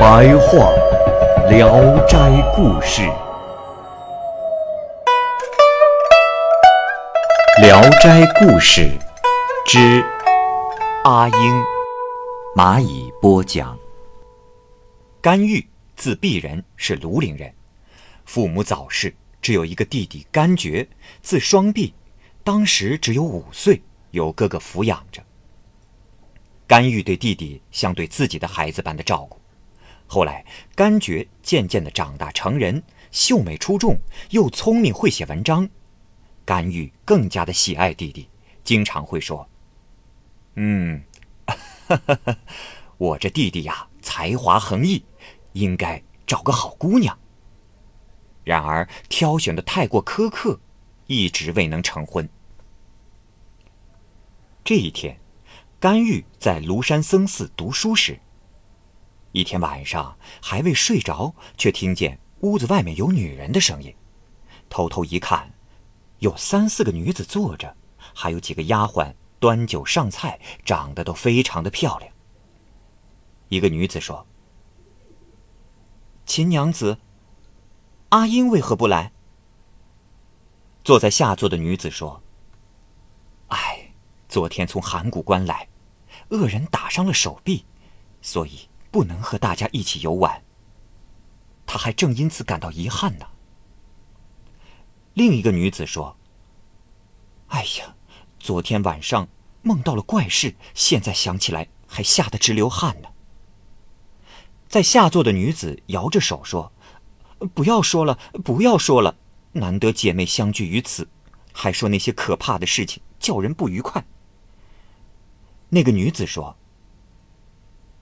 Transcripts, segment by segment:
白话《聊斋故事》。《聊斋故事》之阿英，蚂蚁播讲。甘玉，字碧人，是庐陵人，父母早逝，只有一个弟弟甘觉，字双璧，当时只有五岁，由哥哥抚养着。甘玉对弟弟像对自己的孩子般的照顾。后来，甘觉渐渐的长大成人，秀美出众，又聪明会写文章。甘玉更加的喜爱弟弟，经常会说：“嗯，我这弟弟呀，才华横溢，应该找个好姑娘。”然而挑选的太过苛刻，一直未能成婚。这一天，甘玉在庐山僧寺读书时，一天晚上还未睡着，却听见屋子外面有女人的声音，偷偷一看。有三四个女子坐着，还有几个丫鬟端酒上菜，长得都非常的漂亮。一个女子说：“秦娘子，阿英为何不来？”坐在下座的女子说：“哎，昨天从函谷关来，恶人打伤了手臂，所以不能和大家一起游玩。他还正因此感到遗憾呢。”另一个女子说：“哎呀，昨天晚上梦到了怪事，现在想起来还吓得直流汗呢。”在下座的女子摇着手说：“不要说了，不要说了，难得姐妹相聚于此，还说那些可怕的事情，叫人不愉快。”那个女子说：“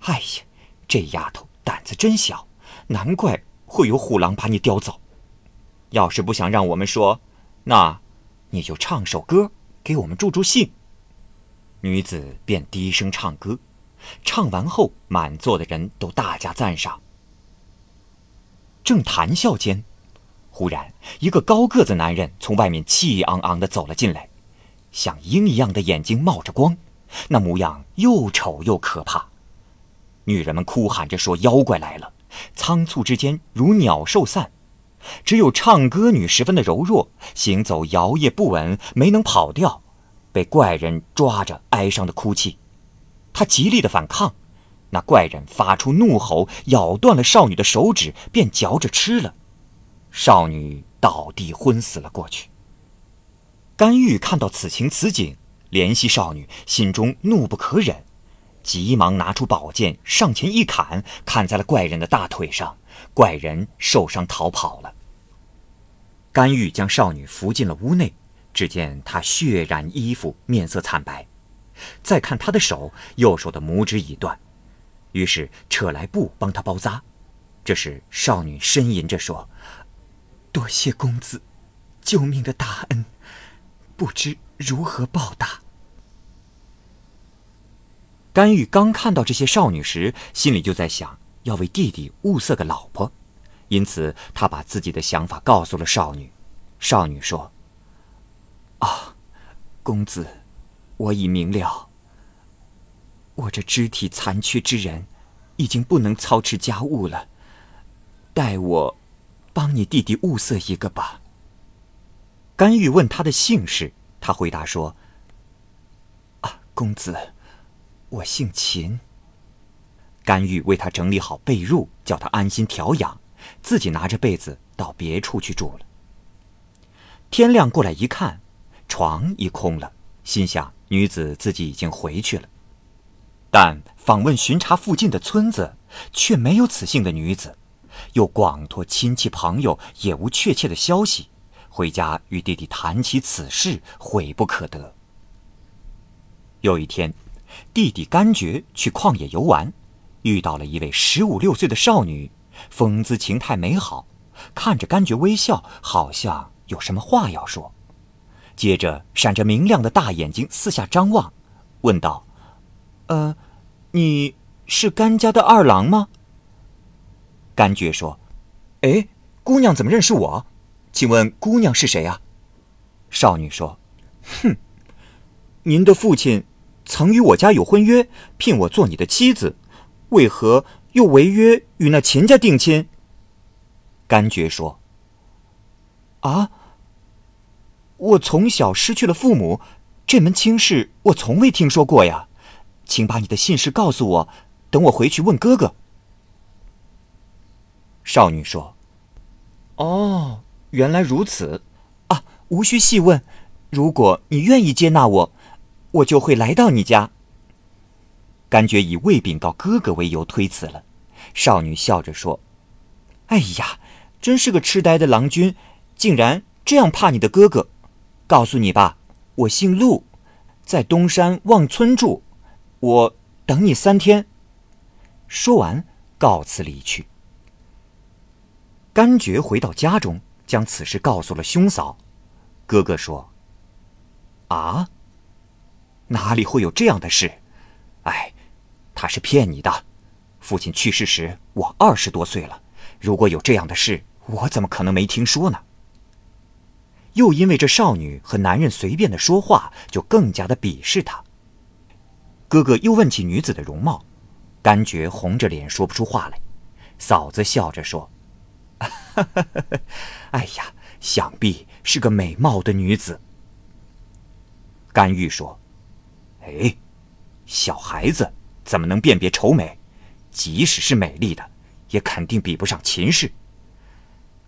哎呀，这丫头胆子真小，难怪会有虎狼把你叼走。”要是不想让我们说，那你就唱首歌给我们助助兴。女子便低声唱歌，唱完后，满座的人都大加赞赏。正谈笑间，忽然一个高个子男人从外面气昂昂的走了进来，像鹰一样的眼睛冒着光，那模样又丑又可怕。女人们哭喊着说：“妖怪来了！”仓促之间，如鸟兽散。只有唱歌女十分的柔弱，行走摇曳不稳，没能跑掉，被怪人抓着，哀伤的哭泣。她极力的反抗，那怪人发出怒吼，咬断了少女的手指，便嚼着吃了。少女倒地昏死了过去。甘玉看到此情此景，怜惜少女，心中怒不可忍，急忙拿出宝剑上前一砍，砍在了怪人的大腿上。怪人受伤逃跑了。甘玉将少女扶进了屋内，只见她血染衣服，面色惨白。再看她的手，右手的拇指已断，于是扯来布帮她包扎。这时少女呻吟着说：“多谢公子救命的大恩，不知如何报答。”甘玉刚看到这些少女时，心里就在想。要为弟弟物色个老婆，因此他把自己的想法告诉了少女。少女说：“啊，公子，我已明了。我这肢体残缺之人，已经不能操持家务了。待我帮你弟弟物色一个吧。”甘玉问他的姓氏，他回答说：“啊，公子，我姓秦。”甘玉为他整理好被褥，叫他安心调养，自己拿着被子到别处去住了。天亮过来一看，床已空了，心想女子自己已经回去了。但访问巡查附近的村子，却没有此姓的女子，又广托亲戚朋友，也无确切的消息。回家与弟弟谈起此事，悔不可得。有一天，弟弟甘爵去旷野游玩，遇到了一位十五六岁的少女，风姿情态美好，看着甘爵微笑，好像有什么话要说。接着闪着明亮的大眼睛四下张望，问道：“呃，你是甘家的二郎吗？”甘爵说：“哎，姑娘怎么认识我？请问姑娘是谁啊？”少女说：“哼，您的父亲曾与我家有婚约，聘我做你的妻子，为何又违约与那秦家定亲？”甘觉说：“啊，我从小失去了父母，这门亲事我从未听说过呀，请把你的姓氏告诉我，等我回去问哥哥。”少女说：“哦，原来如此。”啊无需细问，如果你愿意接纳我，我就会来到你家。甘觉以未禀告哥哥为由推辞了。少女笑着说：“哎呀，真是个痴呆的郎君，竟然这样怕你的哥哥。告诉你吧，我姓陆，在东山望村住，我等你三天。”说完，告辞离去。甘觉回到家中，将此事告诉了兄嫂。哥哥说：“啊，哪里会有这样的事？哎，他是骗你的。父亲去世时我二十多岁了，如果有这样的事，我怎么可能没听说呢？”又因为这少女和男人随便的说话，就更加的鄙视她。哥哥又问起女子的容貌，甘觉红着脸说不出话来。嫂子笑着说：“ 哎呀。”想必是个美貌的女子。甘玉说：“哎，小孩子怎么能辨别丑美？即使是美丽的，也肯定比不上秦氏。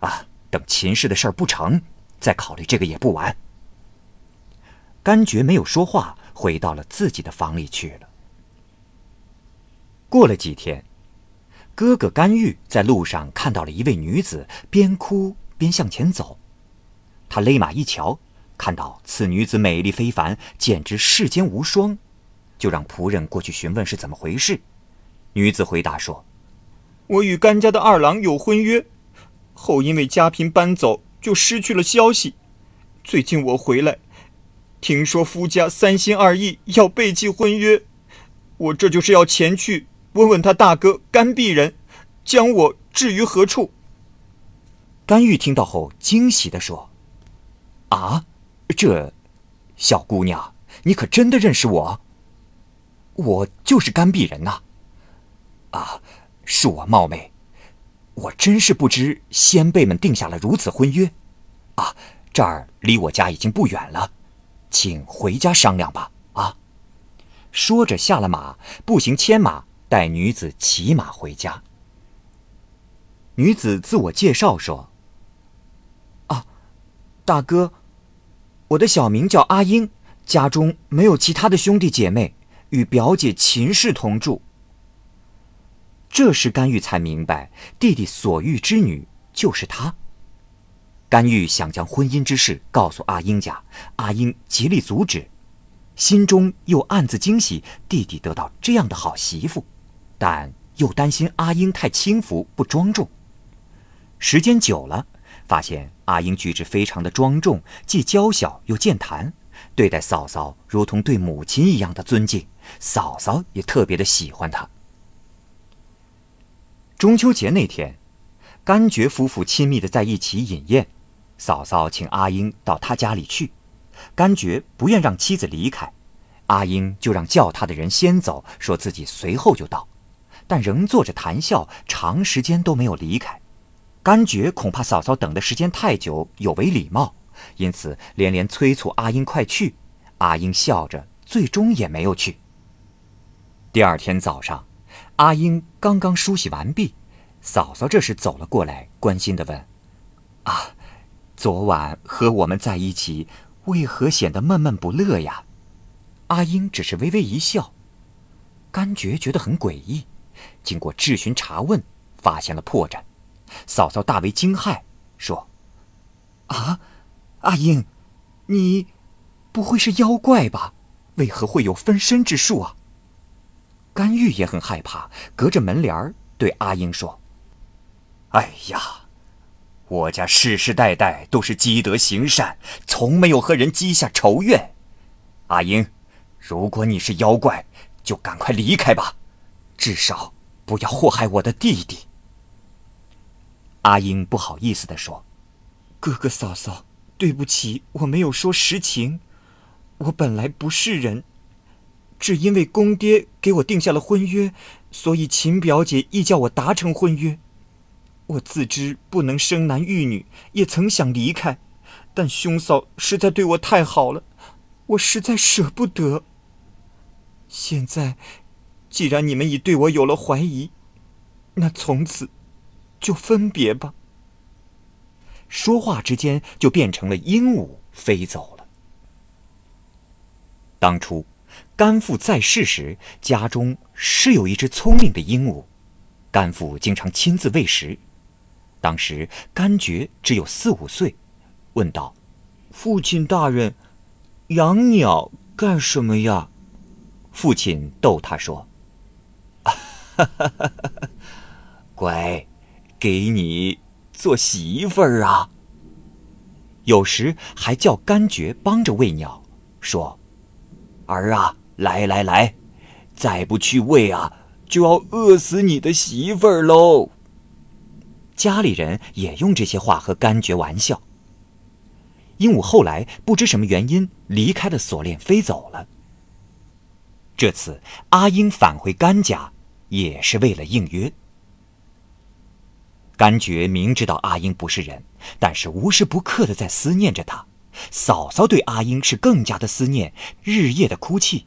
啊，等秦氏的事儿不成，再考虑这个也不晚。”甘觉没有说话，回到了自己的房里去了。过了几天，哥哥甘玉在路上看到了一位女子，边哭边向前走。他勒马一瞧，看到此女子美丽非凡，简直世间无双，就让仆人过去询问是怎么回事。女子回答说：“我与甘家的二郎有婚约，后因为家贫搬走，就失去了消息。最近我回来，听说夫家三心二意，要背弃婚约，我这就是要前去问问他大哥甘鄙人，将我置于何处。”甘玉听到后惊喜地说。啊，这，小姑娘，你可真的认识我？我就是甘鄙人呐。啊，恕我冒昧，我真是不知先辈们定下了如此婚约。啊，这儿离我家已经不远了，请回家商量吧。啊，说着下了马，步行牵马，带女子骑马回家。女子自我介绍说：“啊，大哥。”我的小名叫阿英，家中没有其他的兄弟姐妹，与表姐秦氏同住。这时甘玉才明白，弟弟所遇之女就是他。甘玉想将婚姻之事告诉阿英家，阿英极力阻止，心中又暗自惊喜弟弟得到这样的好媳妇，但又担心阿英太轻浮不庄重。时间久了。发现阿英举止非常的庄重，既娇小又健谈，对待嫂嫂如同对母亲一样的尊敬，嫂嫂也特别的喜欢她。中秋节那天，甘觉夫妇亲密的在一起饮宴，嫂嫂请阿英到他家里去，甘觉不愿让妻子离开，阿英就让叫他的人先走，说自己随后就到，但仍坐着谈笑，长时间都没有离开。甘觉恐怕嫂嫂等的时间太久有违礼貌，因此连连催促阿英快去。阿英笑着，最终也没有去。第二天早上，阿英刚刚梳洗完毕，嫂嫂这时走了过来，关心地问：“啊，昨晚和我们在一起，为何显得闷闷不乐呀？”阿英只是微微一笑。甘觉觉得很诡异，经过质询查问，发现了破绽。嫂嫂大为惊骇，说：“啊，阿英，你不会是妖怪吧？为何会有分身之术啊？”甘玉也很害怕，隔着门帘对阿英说：“哎呀，我家世世代代都是积德行善，从没有和人积下仇怨。阿英，如果你是妖怪，就赶快离开吧，至少不要祸害我的弟弟。”阿英不好意思地说：“哥哥嫂嫂，对不起，我没有说实情。我本来不是人，只因为公爹给我定下了婚约，所以秦表姐亦叫我达成婚约。我自知不能生男育女，也曾想离开，但兄嫂实在对我太好了，我实在舍不得。现在，既然你们已对我有了怀疑，那从此……”就分别吧。说话之间，就变成了鹦鹉飞走了。当初，甘父在世时，家中是有一只聪明的鹦鹉，甘父经常亲自喂食。当时甘觉只有四五岁，问道：“父亲大人，养鸟干什么呀？”父亲逗他说：“哈哈哈哈乖。”给你做媳妇儿啊！有时还叫甘觉帮着喂鸟，说：“儿啊，来来来，再不去喂啊，就要饿死你的媳妇儿喽。”家里人也用这些话和甘觉玩笑。鹦鹉后来不知什么原因离开了锁链，飞走了。这次阿英返回甘家，也是为了应约。甘觉明知道阿英不是人，但是无时不刻的在思念着她。嫂嫂对阿英是更加的思念，日夜的哭泣。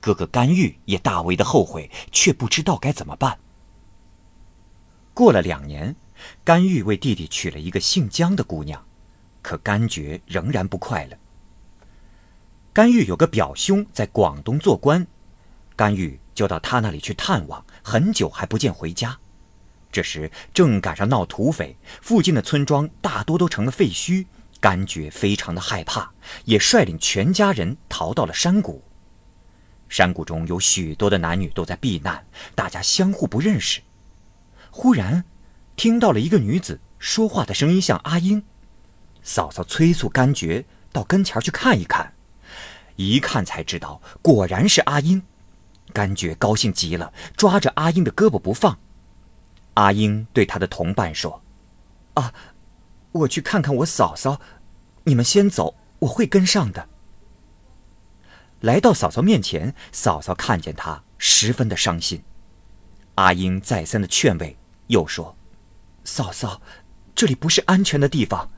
哥哥甘玉也大为的后悔，却不知道该怎么办。过了两年，甘玉为弟弟娶了一个姓姜的姑娘，可甘觉仍然不快乐。甘玉有个表兄在广东做官，甘玉就到他那里去探望，很久还不见回家。这时正赶上闹土匪，附近的村庄大多都成了废墟。甘觉非常的害怕，也率领全家人逃到了山谷。山谷中有许多的男女都在避难，大家相互不认识。忽然，听到了一个女子说话的声音，像阿英。嫂嫂催促甘觉到跟前去看一看，一看才知道，果然是阿英。甘觉高兴极了，抓着阿英的胳膊不放。阿英对他的同伴说：“啊，我去看看我嫂嫂，你们先走，我会跟上的。”来到嫂嫂面前，嫂嫂看见他，十分的伤心。阿英再三的劝慰，又说：“嫂嫂，这里不是安全的地方，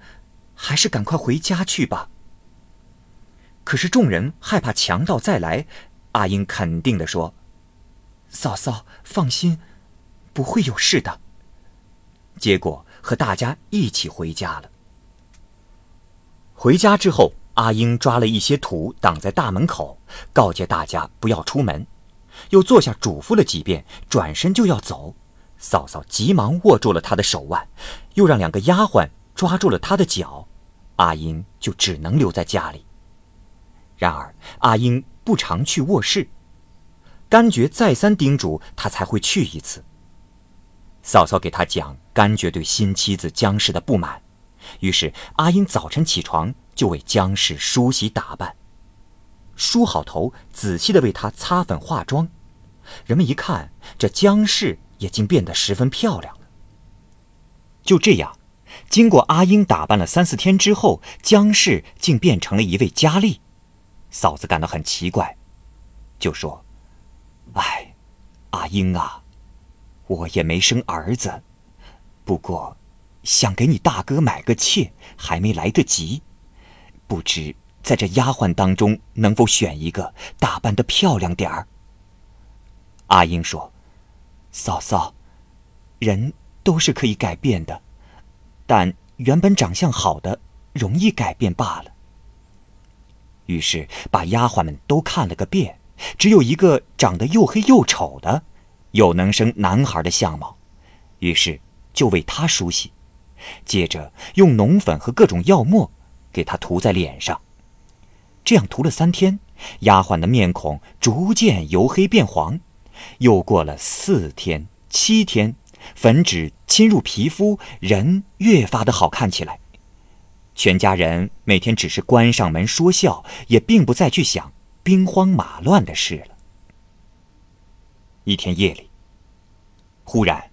还是赶快回家去吧。”可是众人害怕强盗再来，阿英肯定的说：“嫂嫂，放心。”不会有事的。结果和大家一起回家了。回家之后，阿英抓了一些土挡在大门口，告诫大家不要出门，又坐下嘱咐了几遍，转身就要走。嫂嫂急忙握住了他的手腕，又让两个丫鬟抓住了他的脚，阿英就只能留在家里。然而阿英不常去卧室，甘觉再三叮嘱，他才会去一次。嫂嫂给他讲甘觉对新妻子姜氏的不满，于是阿英早晨起床就为姜氏梳洗打扮，梳好头，仔细的为她擦粉化妆。人们一看，这姜氏也竟变得十分漂亮了。就这样，经过阿英打扮了三四天之后，姜氏竟变成了一位佳丽。嫂子感到很奇怪，就说：“哎，阿英啊。”我也没生儿子，不过想给你大哥买个妾，还没来得及。不知在这丫鬟当中能否选一个打扮的漂亮点儿？阿英说：“嫂嫂，人都是可以改变的，但原本长相好的容易改变罢了。”于是把丫鬟们都看了个遍，只有一个长得又黑又丑的。又能生男孩的相貌，于是就为他梳洗，接着用浓粉和各种药末给他涂在脸上。这样涂了三天，丫鬟的面孔逐渐由黑变黄，又过了四天、七天，粉脂侵入皮肤，人越发的好看起来。全家人每天只是关上门说笑，也并不再去想兵荒马乱的事了。一天夜里，忽然，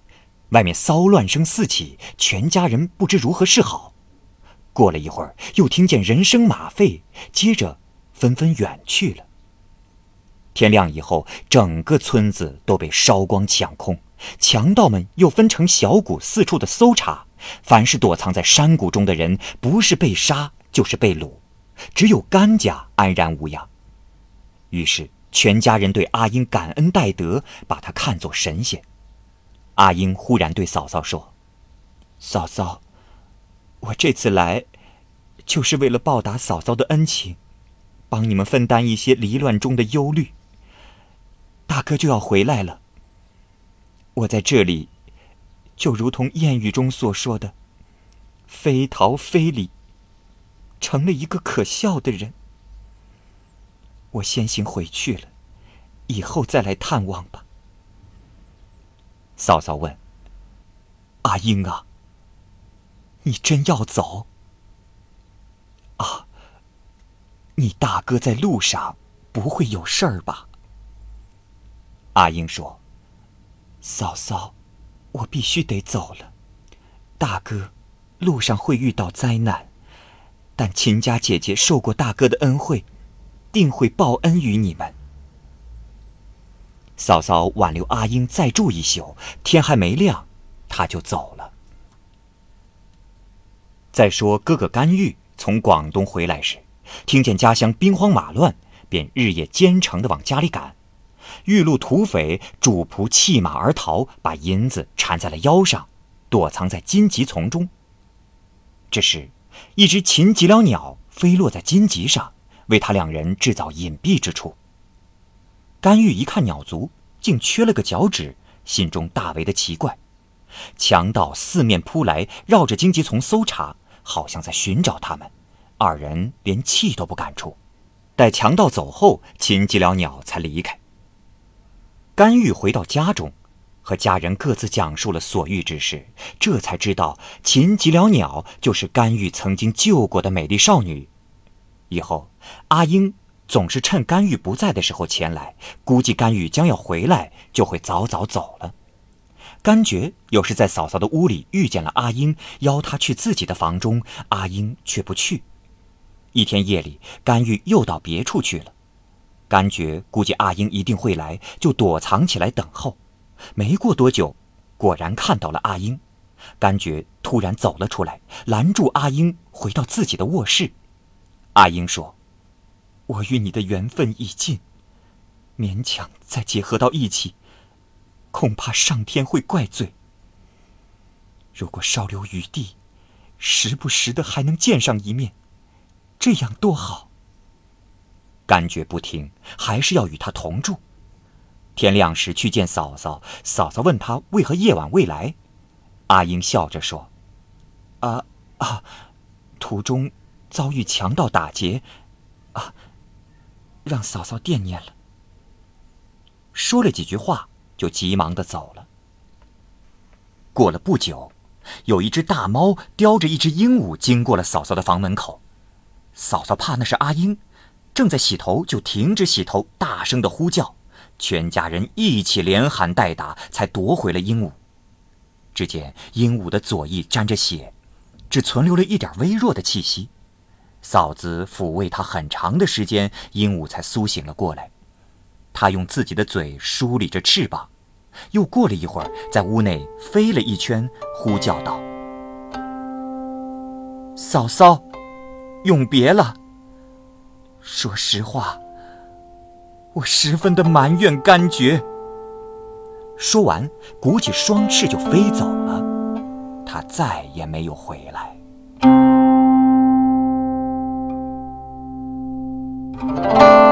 外面骚乱声四起，全家人不知如何是好。过了一会儿，又听见人声马吠，接着纷纷远去了。天亮以后，整个村子都被烧光抢空，强盗们又分成小股四处的搜查。凡是躲藏在山谷中的人，不是被杀就是被掳，只有甘家安然无恙。于是全家人对阿英感恩戴德，把她看作神仙。阿英忽然对嫂嫂说：“嫂嫂，我这次来，就是为了报答嫂嫂的恩情，帮你们分担一些离乱中的忧虑。大哥就要回来了，我在这里。”就如同谚语中所说的，“非逃非礼”，成了一个可笑的人。我先行回去了，以后再来探望吧。嫂嫂问：“阿英啊，你真要走？啊，你大哥在路上不会有事儿吧？”阿英说：“嫂嫂。”我必须得走了，大哥，路上会遇到灾难，但秦家姐姐受过大哥的恩惠，定会报恩于你们。嫂嫂挽留阿英再住一宿，天还没亮，他就走了。再说哥哥甘玉从广东回来时，听见家乡兵荒马乱，便日夜兼程的往家里赶。遇路土匪，主仆弃马而逃，把银子缠在了腰上，躲藏在荆棘丛中。这时，一只秦吉了鸟飞落在荆棘上，为他两人制造隐蔽之处。甘玉一看鸟足，竟缺了个脚趾，心中大为的奇怪。强盗四面扑来，绕着荆棘丛搜查，好像在寻找他们。二人连气都不敢出。待强盗走后，秦吉鸟鸟才离开。甘玉回到家中，和家人各自讲述了所遇之事，这才知道秦吉了鸟就是甘玉曾经救过的美丽少女。以后阿英总是趁甘玉不在的时候前来，估计甘玉将要回来，就会早早走了。甘觉有时在嫂嫂的屋里遇见了阿英，邀她去自己的房中，阿英却不去。一天夜里，甘玉又到别处去了。甘觉估计阿英一定会来，就躲藏起来等候。没过多久，果然看到了阿英。甘觉突然走了出来，拦住阿英，回到自己的卧室。阿英说：“我与你的缘分已尽，勉强再结合到一起，恐怕上天会怪罪。如果稍留余地，时不时的还能见上一面，这样多好。”甘觉不听，还是要与他同住。天亮时去见嫂嫂，嫂嫂问他为何夜晚未来。阿英笑着说：“啊啊，途中遭遇强盗打劫，啊，让嫂嫂惦念了。”说了几句话，就急忙的走了。过了不久，有一只大猫叼着一只鹦鹉经过了嫂嫂的房门口，嫂嫂怕那是阿英。正在洗头，就停止洗头，大声的呼叫，全家人一起连喊带打，才夺回了鹦鹉。只见鹦鹉的左翼沾着血，只存留了一点微弱的气息。嫂子抚慰他很长的时间，鹦鹉才苏醒了过来。他用自己的嘴梳理着翅膀，又过了一会儿，在屋内飞了一圈，呼叫道：“嫂嫂，永别了。”说实话，我十分的埋怨甘觉。说完，鼓起双翅就飞走了，他再也没有回来。Música